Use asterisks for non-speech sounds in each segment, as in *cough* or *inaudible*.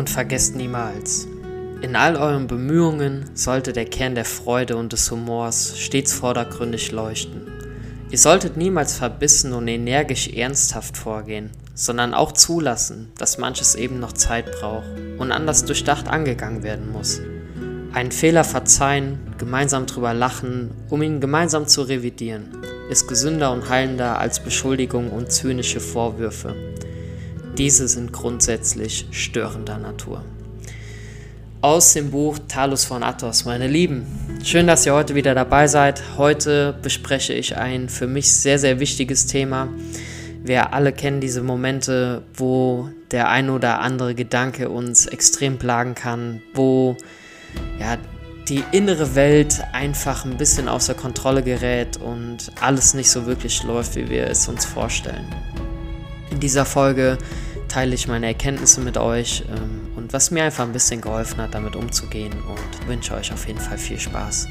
Und vergesst niemals, in all euren Bemühungen sollte der Kern der Freude und des Humors stets vordergründig leuchten. Ihr solltet niemals verbissen und energisch ernsthaft vorgehen, sondern auch zulassen, dass manches eben noch Zeit braucht und anders durchdacht angegangen werden muss. Einen Fehler verzeihen, gemeinsam drüber lachen, um ihn gemeinsam zu revidieren, ist gesünder und heilender als Beschuldigungen und zynische Vorwürfe. Diese sind grundsätzlich störender Natur. Aus dem Buch Talus von Athos, meine Lieben. Schön, dass ihr heute wieder dabei seid. Heute bespreche ich ein für mich sehr, sehr wichtiges Thema. Wir alle kennen diese Momente, wo der ein oder andere Gedanke uns extrem plagen kann, wo ja, die innere Welt einfach ein bisschen außer Kontrolle gerät und alles nicht so wirklich läuft, wie wir es uns vorstellen. In dieser Folge teile ich meine Erkenntnisse mit euch ähm, und was mir einfach ein bisschen geholfen hat, damit umzugehen und wünsche euch auf jeden Fall viel Spaß.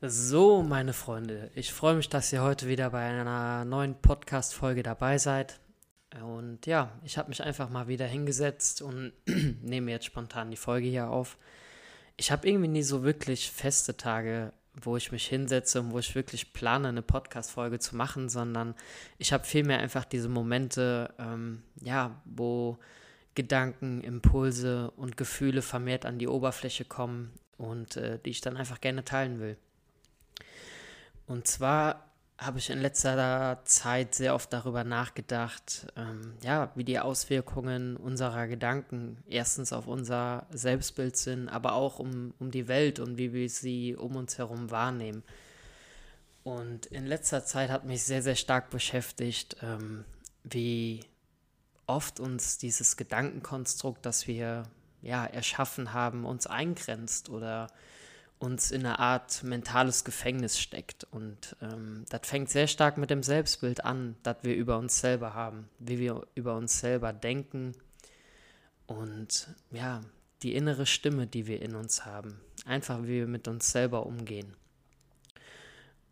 So, meine Freunde, ich freue mich, dass ihr heute wieder bei einer neuen Podcast-Folge dabei seid. Und ja, ich habe mich einfach mal wieder hingesetzt und *clears throat* nehme jetzt spontan die Folge hier auf. Ich habe irgendwie nie so wirklich feste Tage, wo ich mich hinsetze und wo ich wirklich plane, eine Podcast-Folge zu machen, sondern ich habe vielmehr einfach diese Momente, ähm, ja, wo Gedanken, Impulse und Gefühle vermehrt an die Oberfläche kommen und äh, die ich dann einfach gerne teilen will. Und zwar habe ich in letzter Zeit sehr oft darüber nachgedacht, ähm, ja, wie die Auswirkungen unserer Gedanken erstens auf unser Selbstbild sind, aber auch um, um die Welt und wie wir sie um uns herum wahrnehmen. Und in letzter Zeit hat mich sehr, sehr stark beschäftigt, ähm, wie oft uns dieses Gedankenkonstrukt, das wir ja erschaffen haben, uns eingrenzt oder uns in eine Art mentales Gefängnis steckt. Und ähm, das fängt sehr stark mit dem Selbstbild an, das wir über uns selber haben, wie wir über uns selber denken und ja, die innere Stimme, die wir in uns haben. Einfach, wie wir mit uns selber umgehen.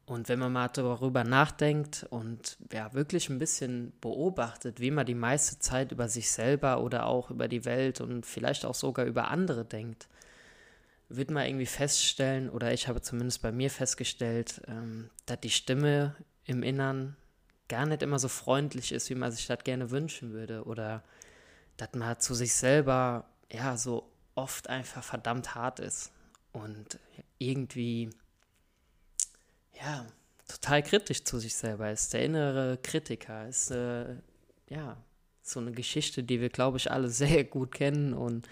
Und wenn man mal darüber nachdenkt und ja, wirklich ein bisschen beobachtet, wie man die meiste Zeit über sich selber oder auch über die Welt und vielleicht auch sogar über andere denkt, wird man irgendwie feststellen, oder ich habe zumindest bei mir festgestellt, ähm, dass die Stimme im Innern gar nicht immer so freundlich ist, wie man sich das gerne wünschen würde. Oder dass man zu sich selber ja so oft einfach verdammt hart ist und irgendwie ja total kritisch zu sich selber ist. Der innere Kritiker ist äh, ja so eine Geschichte, die wir, glaube ich, alle *laughs* sehr gut kennen und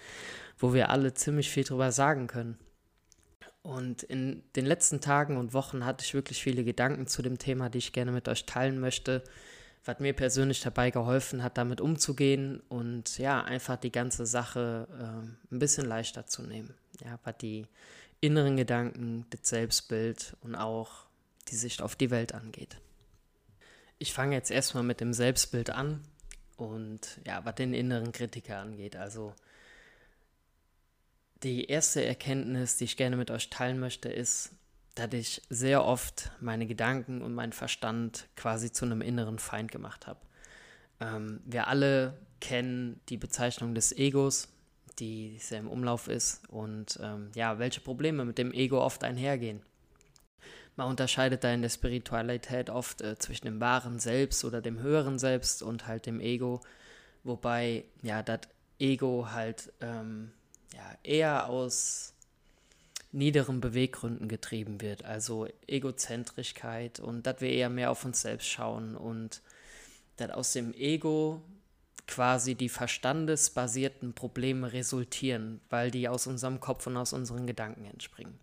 wo wir alle ziemlich viel drüber sagen können. Und in den letzten Tagen und Wochen hatte ich wirklich viele Gedanken zu dem Thema, die ich gerne mit euch teilen möchte, was mir persönlich dabei geholfen hat, damit umzugehen und ja, einfach die ganze Sache äh, ein bisschen leichter zu nehmen. Ja, was die inneren Gedanken, das Selbstbild und auch die Sicht auf die Welt angeht. Ich fange jetzt erstmal mit dem Selbstbild an und ja, was den inneren Kritiker angeht. Also die erste Erkenntnis, die ich gerne mit euch teilen möchte, ist, dass ich sehr oft meine Gedanken und meinen Verstand quasi zu einem inneren Feind gemacht habe. Ähm, wir alle kennen die Bezeichnung des Egos, die sehr im Umlauf ist und ähm, ja, welche Probleme mit dem Ego oft einhergehen. Man unterscheidet da in der Spiritualität oft äh, zwischen dem wahren Selbst oder dem höheren Selbst und halt dem Ego, wobei ja das Ego halt ähm, ja, eher aus niederen Beweggründen getrieben wird, also Egozentrischkeit und dass wir eher mehr auf uns selbst schauen und dass aus dem Ego quasi die verstandesbasierten Probleme resultieren, weil die aus unserem Kopf und aus unseren Gedanken entspringen.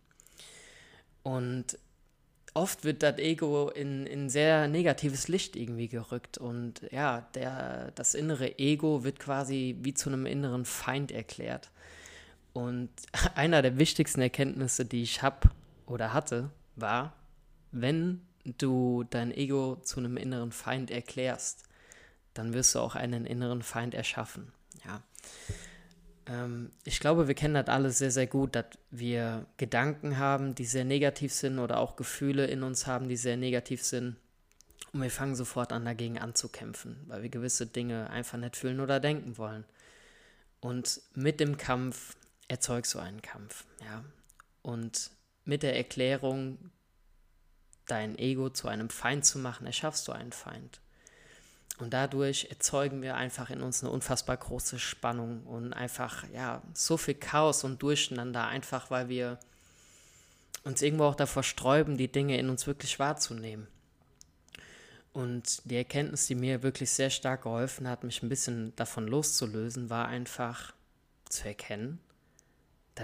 Und oft wird das Ego in, in sehr negatives Licht irgendwie gerückt und ja, der, das innere Ego wird quasi wie zu einem inneren Feind erklärt. Und *laughs* einer der wichtigsten Erkenntnisse, die ich habe oder hatte, war, wenn du dein Ego zu einem inneren Feind erklärst, dann wirst du auch einen inneren Feind erschaffen. Ja. Ähm, ich glaube, wir kennen das alle sehr, sehr gut, dass wir Gedanken haben, die sehr negativ sind oder auch Gefühle in uns haben, die sehr negativ sind. Und wir fangen sofort an, dagegen anzukämpfen, weil wir gewisse Dinge einfach nicht fühlen oder denken wollen. Und mit dem Kampf erzeugst du einen Kampf, ja. Und mit der Erklärung, dein Ego zu einem Feind zu machen, erschaffst du einen Feind. Und dadurch erzeugen wir einfach in uns eine unfassbar große Spannung und einfach, ja, so viel Chaos und Durcheinander, einfach weil wir uns irgendwo auch davor sträuben, die Dinge in uns wirklich wahrzunehmen. Und die Erkenntnis, die mir wirklich sehr stark geholfen hat, mich ein bisschen davon loszulösen, war einfach zu erkennen,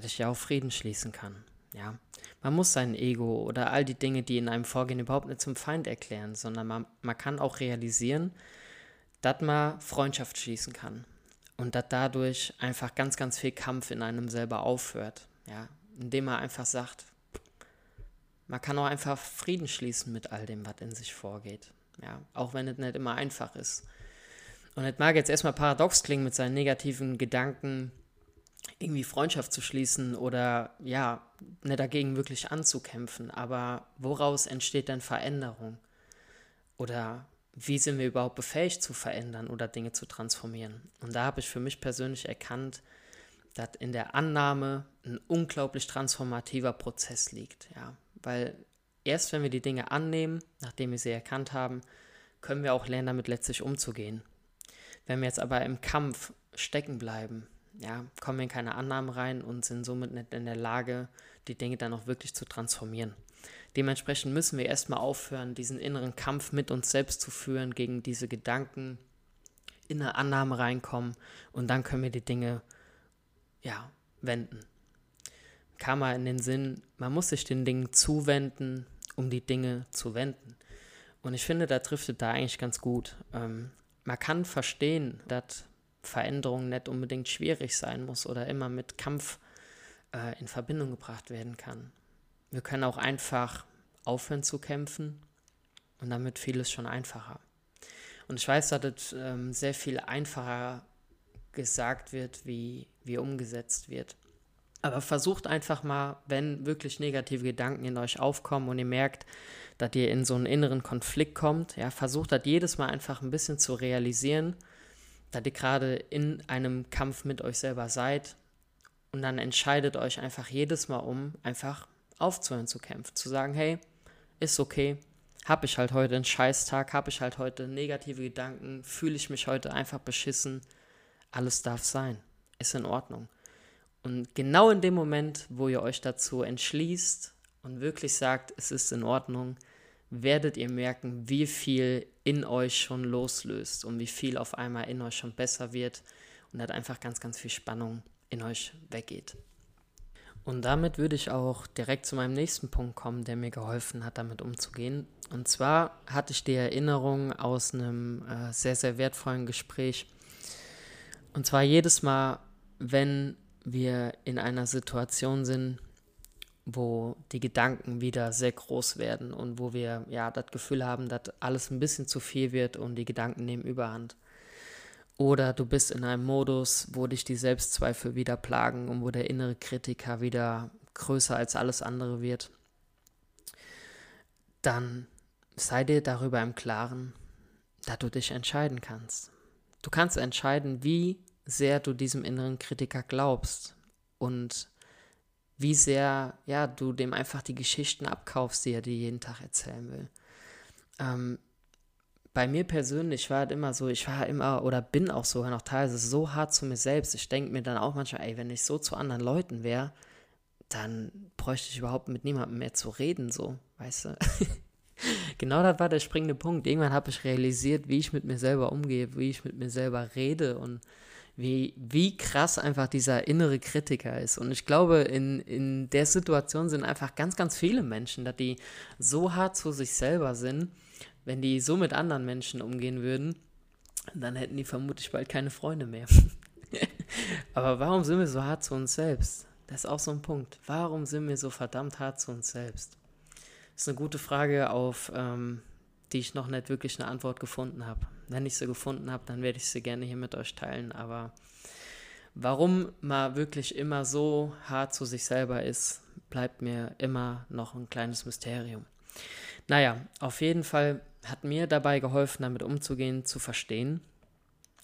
dass ich ja auch Frieden schließen kann. Ja, man muss sein Ego oder all die Dinge, die in einem vorgehen, überhaupt nicht zum Feind erklären, sondern man, man kann auch realisieren, dass man Freundschaft schließen kann und dass dadurch einfach ganz, ganz viel Kampf in einem selber aufhört. Ja, indem man einfach sagt, man kann auch einfach Frieden schließen mit all dem, was in sich vorgeht. Ja, auch wenn es nicht immer einfach ist. Und es mag jetzt erstmal paradox klingen, mit seinen negativen Gedanken irgendwie Freundschaft zu schließen oder ja, nicht dagegen wirklich anzukämpfen. Aber woraus entsteht denn Veränderung? Oder wie sind wir überhaupt befähigt zu verändern oder Dinge zu transformieren? Und da habe ich für mich persönlich erkannt, dass in der Annahme ein unglaublich transformativer Prozess liegt. Ja, weil erst wenn wir die Dinge annehmen, nachdem wir sie erkannt haben, können wir auch lernen, damit letztlich umzugehen. Wenn wir jetzt aber im Kampf stecken bleiben, ja, kommen in keine Annahmen rein und sind somit nicht in der Lage, die Dinge dann auch wirklich zu transformieren. Dementsprechend müssen wir erstmal aufhören, diesen inneren Kampf mit uns selbst zu führen, gegen diese Gedanken in eine Annahme reinkommen und dann können wir die Dinge, ja, wenden. Kam mal in den Sinn, man muss sich den Dingen zuwenden, um die Dinge zu wenden. Und ich finde, da trifft es da eigentlich ganz gut. Ähm, man kann verstehen, dass Veränderung nicht unbedingt schwierig sein muss oder immer mit Kampf äh, in Verbindung gebracht werden kann. Wir können auch einfach aufhören zu kämpfen und damit vieles schon einfacher. Und ich weiß, dass es ähm, sehr viel einfacher gesagt wird, wie, wie umgesetzt wird. Aber versucht einfach mal, wenn wirklich negative Gedanken in euch aufkommen und ihr merkt, dass ihr in so einen inneren Konflikt kommt, ja, versucht das jedes Mal einfach ein bisschen zu realisieren, dass ihr gerade in einem Kampf mit euch selber seid und dann entscheidet euch einfach jedes Mal um, einfach aufzuhören zu kämpfen, zu sagen, hey, ist okay, habe ich halt heute einen Scheißtag, habe ich halt heute negative Gedanken, fühle ich mich heute einfach beschissen, alles darf sein, ist in Ordnung. Und genau in dem Moment, wo ihr euch dazu entschließt und wirklich sagt, es ist in Ordnung, werdet ihr merken, wie viel in euch schon loslöst und wie viel auf einmal in euch schon besser wird und hat einfach ganz, ganz viel Spannung in euch weggeht. Und damit würde ich auch direkt zu meinem nächsten Punkt kommen, der mir geholfen hat, damit umzugehen. Und zwar hatte ich die Erinnerung aus einem äh, sehr, sehr wertvollen Gespräch. Und zwar jedes Mal, wenn wir in einer Situation sind, wo die Gedanken wieder sehr groß werden und wo wir ja das Gefühl haben, dass alles ein bisschen zu viel wird und die Gedanken nehmen überhand. Oder du bist in einem Modus, wo dich die Selbstzweifel wieder plagen und wo der innere Kritiker wieder größer als alles andere wird. Dann sei dir darüber im Klaren, dass du dich entscheiden kannst. Du kannst entscheiden, wie sehr du diesem inneren Kritiker glaubst und wie sehr ja, du dem einfach die Geschichten abkaufst, die er dir jeden Tag erzählen will. Ähm, bei mir persönlich war es immer so, ich war immer oder bin auch sogar noch teilweise so hart zu mir selbst. Ich denke mir dann auch manchmal, ey, wenn ich so zu anderen Leuten wäre, dann bräuchte ich überhaupt mit niemandem mehr zu reden, so, weißt du? *laughs* genau das war der springende Punkt. Irgendwann habe ich realisiert, wie ich mit mir selber umgehe, wie ich mit mir selber rede und wie, wie krass einfach dieser innere Kritiker ist. Und ich glaube, in, in der Situation sind einfach ganz, ganz viele Menschen, dass die so hart zu sich selber sind, wenn die so mit anderen Menschen umgehen würden, dann hätten die vermutlich bald keine Freunde mehr. *laughs* Aber warum sind wir so hart zu uns selbst? Das ist auch so ein Punkt. Warum sind wir so verdammt hart zu uns selbst? Das ist eine gute Frage, auf ähm, die ich noch nicht wirklich eine Antwort gefunden habe. Wenn ich sie gefunden habe, dann werde ich sie gerne hier mit euch teilen. Aber warum man wirklich immer so hart zu sich selber ist, bleibt mir immer noch ein kleines Mysterium. Naja, auf jeden Fall hat mir dabei geholfen, damit umzugehen, zu verstehen,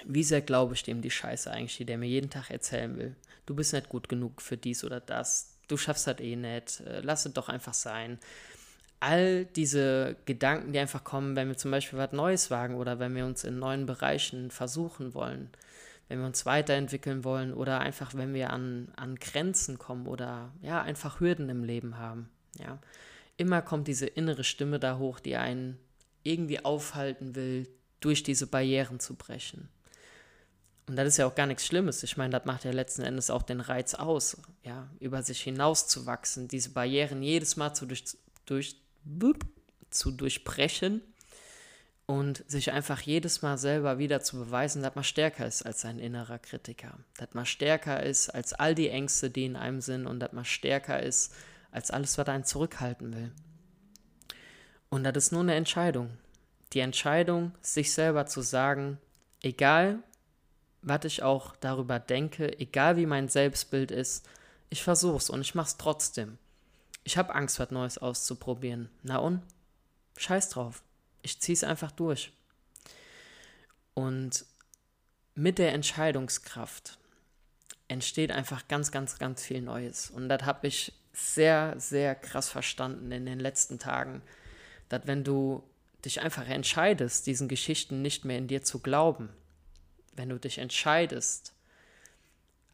wie sehr glaube ich dem die Scheiße eigentlich, die der mir jeden Tag erzählen will. Du bist nicht gut genug für dies oder das. Du schaffst das eh nicht. Äh, lass es doch einfach sein. All diese Gedanken, die einfach kommen, wenn wir zum Beispiel was Neues wagen oder wenn wir uns in neuen Bereichen versuchen wollen, wenn wir uns weiterentwickeln wollen oder einfach, wenn wir an, an Grenzen kommen oder ja, einfach Hürden im Leben haben. Ja. Immer kommt diese innere Stimme da hoch, die einen irgendwie aufhalten will, durch diese Barrieren zu brechen. Und das ist ja auch gar nichts Schlimmes. Ich meine, das macht ja letzten Endes auch den Reiz aus, ja, über sich hinauszuwachsen, diese Barrieren jedes Mal zu, durch, durch, zu durchbrechen und sich einfach jedes Mal selber wieder zu beweisen, dass man stärker ist als sein innerer Kritiker, dass man stärker ist als all die Ängste, die in einem sind und dass man stärker ist als alles, was einen zurückhalten will. Und das ist nur eine Entscheidung. Die Entscheidung, sich selber zu sagen, egal was ich auch darüber denke, egal wie mein Selbstbild ist, ich versuch's und ich mach's trotzdem. Ich habe Angst, was Neues auszuprobieren. Na und? Scheiß drauf. Ich zieh's einfach durch. Und mit der Entscheidungskraft entsteht einfach ganz, ganz, ganz viel Neues. Und das habe ich sehr, sehr krass verstanden in den letzten Tagen, dass wenn du dich einfach entscheidest, diesen Geschichten nicht mehr in dir zu glauben, wenn du dich entscheidest,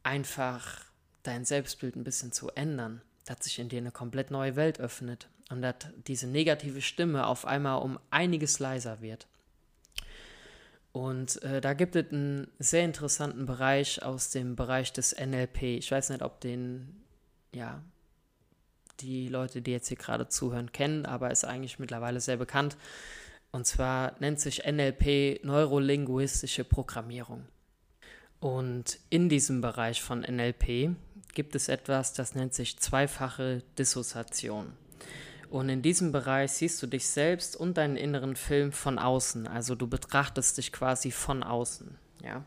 einfach dein Selbstbild ein bisschen zu ändern, dass sich in dir eine komplett neue Welt öffnet und dass diese negative Stimme auf einmal um einiges leiser wird. Und äh, da gibt es einen sehr interessanten Bereich aus dem Bereich des NLP. Ich weiß nicht, ob den, ja, die Leute, die jetzt hier gerade zuhören, kennen, aber ist eigentlich mittlerweile sehr bekannt. Und zwar nennt sich NLP neurolinguistische Programmierung. Und in diesem Bereich von NLP gibt es etwas, das nennt sich zweifache Dissoziation. Und in diesem Bereich siehst du dich selbst und deinen inneren Film von außen. Also du betrachtest dich quasi von außen. Ja.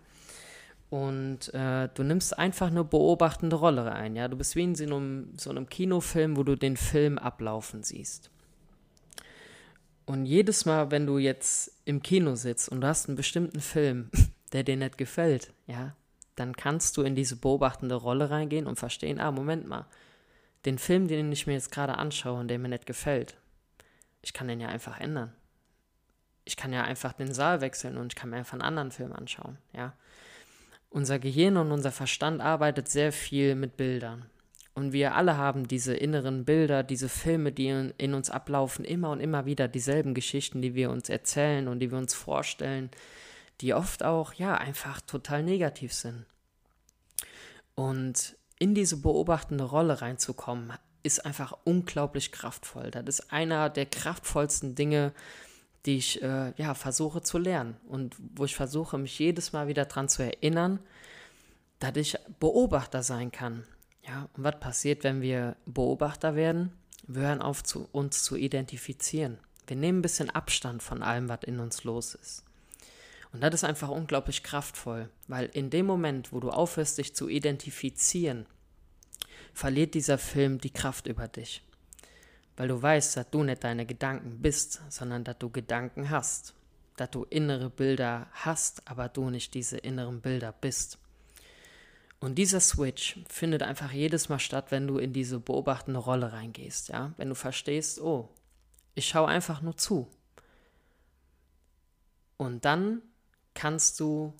Und äh, du nimmst einfach eine beobachtende Rolle ein. Ja. Du bist wie in so einem, so einem Kinofilm, wo du den Film ablaufen siehst. Und jedes Mal, wenn du jetzt im Kino sitzt und du hast einen bestimmten Film, *laughs* der dir nicht gefällt, ja, dann kannst du in diese beobachtende Rolle reingehen und verstehen, ah, Moment mal, den Film, den ich mir jetzt gerade anschaue und der mir nicht gefällt, ich kann den ja einfach ändern. Ich kann ja einfach den Saal wechseln und ich kann mir einfach einen anderen Film anschauen, ja. Unser Gehirn und unser Verstand arbeitet sehr viel mit Bildern. Und wir alle haben diese inneren Bilder, diese Filme, die in, in, uns ablaufen, immer und immer wieder dieselben Geschichten, die wir uns erzählen und die wir uns vorstellen, die oft auch, ja, einfach total negativ sind. Und in diese beobachtende Rolle reinzukommen, ist einfach unglaublich kraftvoll. Das ist einer der kraftvollsten Dinge, die ich äh, ja, versuche zu lernen und wo ich versuche, mich jedes Mal wieder daran zu erinnern, dass ich Beobachter sein kann ja, und was passiert, wenn wir Beobachter werden? Wir hören auf, zu, uns zu identifizieren. Wir nehmen ein bisschen Abstand von allem, was in uns los ist. Und das ist einfach unglaublich kraftvoll, weil in dem Moment, wo du aufhörst, dich zu identifizieren, verliert dieser Film die Kraft über dich. Weil du weißt, dass du nicht deine Gedanken bist, sondern dass du Gedanken hast. Dass du innere Bilder hast, aber du nicht diese inneren Bilder bist. Und dieser Switch findet einfach jedes Mal statt, wenn du in diese beobachtende Rolle reingehst, ja? Wenn du verstehst, oh, ich schaue einfach nur zu. Und dann kannst du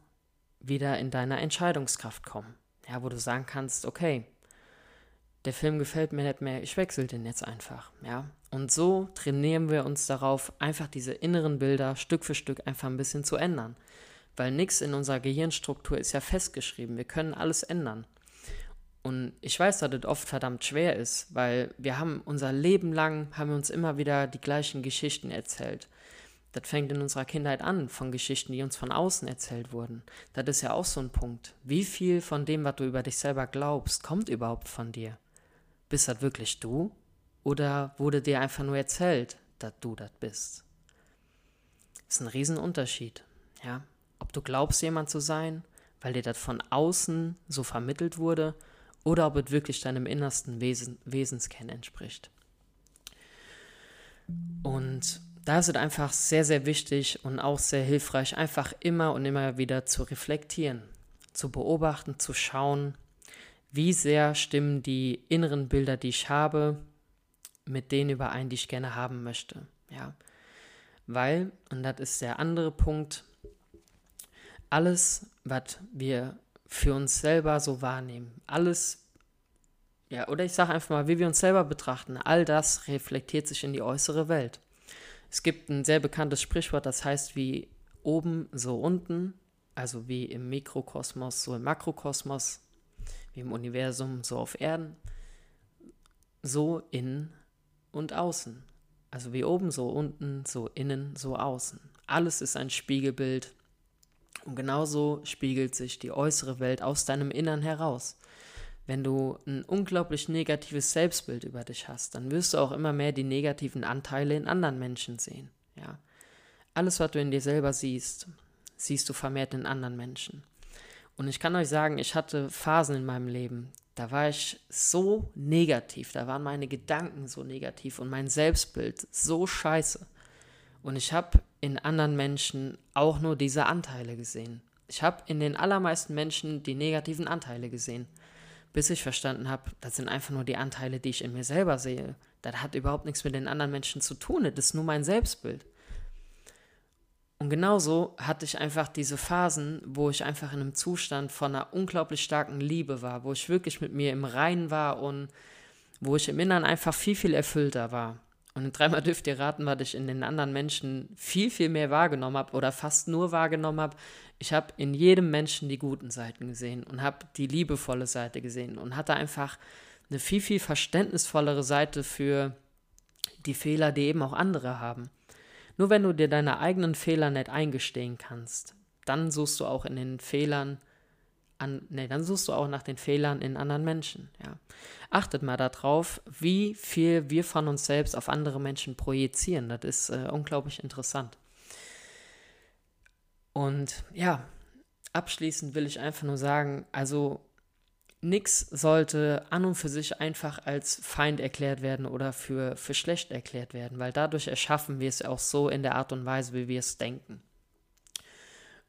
wieder in deiner Entscheidungskraft kommen, ja, wo du sagen kannst, okay, der Film gefällt mir nicht mehr, ich wechsle den jetzt einfach, ja. Und so trainieren wir uns darauf, einfach diese inneren Bilder Stück für Stück einfach ein bisschen zu ändern weil nichts in unserer Gehirnstruktur ist ja festgeschrieben. Wir können alles ändern. Und ich weiß, dass das oft verdammt schwer ist, weil wir haben unser Leben lang, haben wir uns immer wieder die gleichen Geschichten erzählt. Das fängt in unserer Kindheit an, von Geschichten, die uns von außen erzählt wurden. Das ist ja auch so ein Punkt. Wie viel von dem, was du über dich selber glaubst, kommt überhaupt von dir? Bist das wirklich du? Oder wurde dir einfach nur erzählt, dass du das bist? Das ist ein Riesenunterschied. Ja, ob du glaubst, jemand zu sein, weil dir das von außen so vermittelt wurde, oder ob es wirklich deinem innersten Wesen, Wesenskern entspricht. Und da ist es einfach sehr, sehr wichtig und auch sehr hilfreich, einfach immer und immer wieder zu reflektieren, zu beobachten, zu schauen, wie sehr stimmen die inneren Bilder, die ich habe, mit denen überein, die ich gerne haben möchte. Ja. Weil, und das ist der andere Punkt, alles, was wir für uns selber so wahrnehmen, alles, ja, oder ich sage einfach mal, wie wir uns selber betrachten, all das reflektiert sich in die äußere Welt. Es gibt ein sehr bekanntes Sprichwort, das heißt wie oben, so unten, also wie im Mikrokosmos, so im Makrokosmos, wie im Universum, so auf Erden, so innen und außen. Also wie oben, so unten, so innen, so außen. Alles ist ein Spiegelbild und genauso spiegelt sich die äußere Welt aus deinem Innern heraus. Wenn du ein unglaublich negatives Selbstbild über dich hast, dann wirst du auch immer mehr die negativen Anteile in anderen Menschen sehen. Ja? Alles, was du in dir selber siehst, siehst du vermehrt in anderen Menschen. Und ich kann euch sagen, ich hatte Phasen in meinem Leben, da war ich so negativ, da waren meine Gedanken so negativ und mein Selbstbild so scheiße. Und ich habe in anderen Menschen auch nur diese Anteile gesehen. Ich habe in den allermeisten Menschen die negativen Anteile gesehen, bis ich verstanden habe, das sind einfach nur die Anteile, die ich in mir selber sehe. Das hat überhaupt nichts mit den anderen Menschen zu tun, das ist nur mein Selbstbild. Und genauso hatte ich einfach diese Phasen, wo ich einfach in einem Zustand von einer unglaublich starken Liebe war, wo ich wirklich mit mir im Reinen war und wo ich im Inneren einfach viel, viel erfüllter war. Und dreimal dürft ihr raten, was ich in den anderen Menschen viel, viel mehr wahrgenommen habe oder fast nur wahrgenommen habe. Ich habe in jedem Menschen die guten Seiten gesehen und habe die liebevolle Seite gesehen und hatte einfach eine viel, viel verständnisvollere Seite für die Fehler, die eben auch andere haben. Nur wenn du dir deine eigenen Fehler nicht eingestehen kannst, dann suchst du auch in den Fehlern an, nee, dann suchst du auch nach den Fehlern in anderen Menschen. Ja. Achtet mal darauf, wie viel wir von uns selbst auf andere Menschen projizieren. Das ist äh, unglaublich interessant. Und ja, abschließend will ich einfach nur sagen, also nichts sollte an und für sich einfach als Feind erklärt werden oder für, für schlecht erklärt werden, weil dadurch erschaffen wir es auch so in der Art und Weise, wie wir es denken.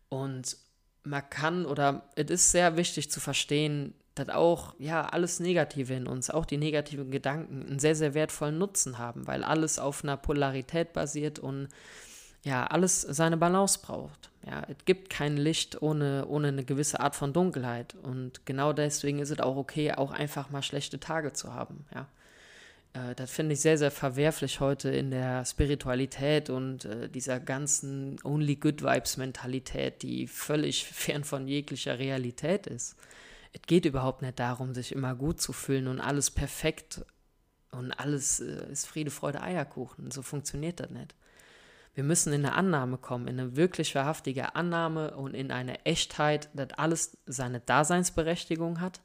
Und man kann oder es ist sehr wichtig zu verstehen, dass auch ja alles Negative in uns, auch die negativen Gedanken, einen sehr, sehr wertvollen Nutzen haben, weil alles auf einer Polarität basiert und ja, alles seine Balance braucht. Ja, es gibt kein Licht ohne, ohne eine gewisse Art von Dunkelheit. Und genau deswegen ist es auch okay, auch einfach mal schlechte Tage zu haben. Ja. Äh, das finde ich sehr, sehr verwerflich heute in der Spiritualität und äh, dieser ganzen Only Good Vibes Mentalität, die völlig *laughs* fern von jeglicher Realität ist. Es geht überhaupt nicht darum, sich immer gut zu fühlen und alles perfekt und alles äh, ist Friede, Freude, Eierkuchen. So funktioniert das nicht. Wir müssen in eine Annahme kommen, in eine wirklich wahrhaftige Annahme und in eine Echtheit, dass alles seine Daseinsberechtigung hat,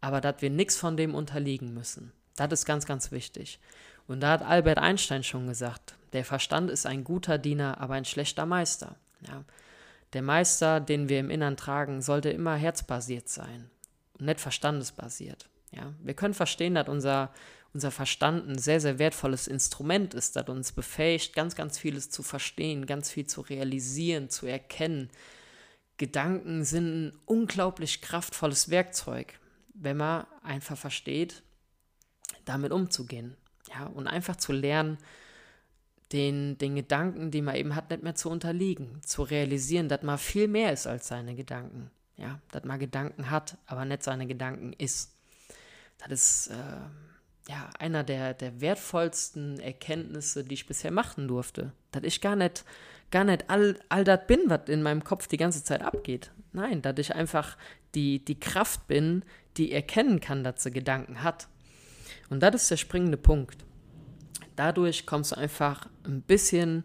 aber dass wir nichts von dem unterliegen müssen. Das ist ganz, ganz wichtig. Und da hat Albert Einstein schon gesagt, der Verstand ist ein guter Diener, aber ein schlechter Meister. Ja. Der Meister, den wir im Innern tragen, sollte immer herzbasiert sein nicht verstandesbasiert. Ja. Wir können verstehen, dass unser, unser Verstand ein sehr, sehr wertvolles Instrument ist, das uns befähigt, ganz, ganz vieles zu verstehen, ganz viel zu realisieren, zu erkennen. Gedanken sind ein unglaublich kraftvolles Werkzeug, wenn man einfach versteht, damit umzugehen. Ja, und einfach zu lernen, den, den Gedanken, die man eben hat, nicht mehr zu unterliegen. Zu realisieren, dass man viel mehr ist als seine Gedanken. Ja, dass man Gedanken hat, aber nicht seine Gedanken ist. Das ist äh, ja einer der, der wertvollsten Erkenntnisse, die ich bisher machen durfte. Dass ich gar nicht, gar nicht all, all das bin, was in meinem Kopf die ganze Zeit abgeht. Nein, dass ich einfach die, die Kraft bin, die erkennen kann, dass sie Gedanken hat und das ist der springende Punkt. Dadurch kommst du einfach ein bisschen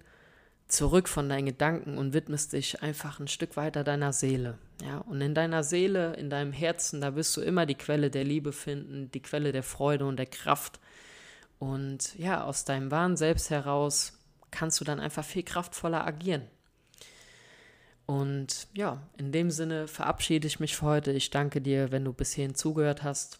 zurück von deinen Gedanken und widmest dich einfach ein Stück weiter deiner Seele. Ja, und in deiner Seele, in deinem Herzen, da wirst du immer die Quelle der Liebe finden, die Quelle der Freude und der Kraft. Und ja, aus deinem wahren Selbst heraus kannst du dann einfach viel kraftvoller agieren. Und ja, in dem Sinne verabschiede ich mich für heute. Ich danke dir, wenn du bis hierhin zugehört hast.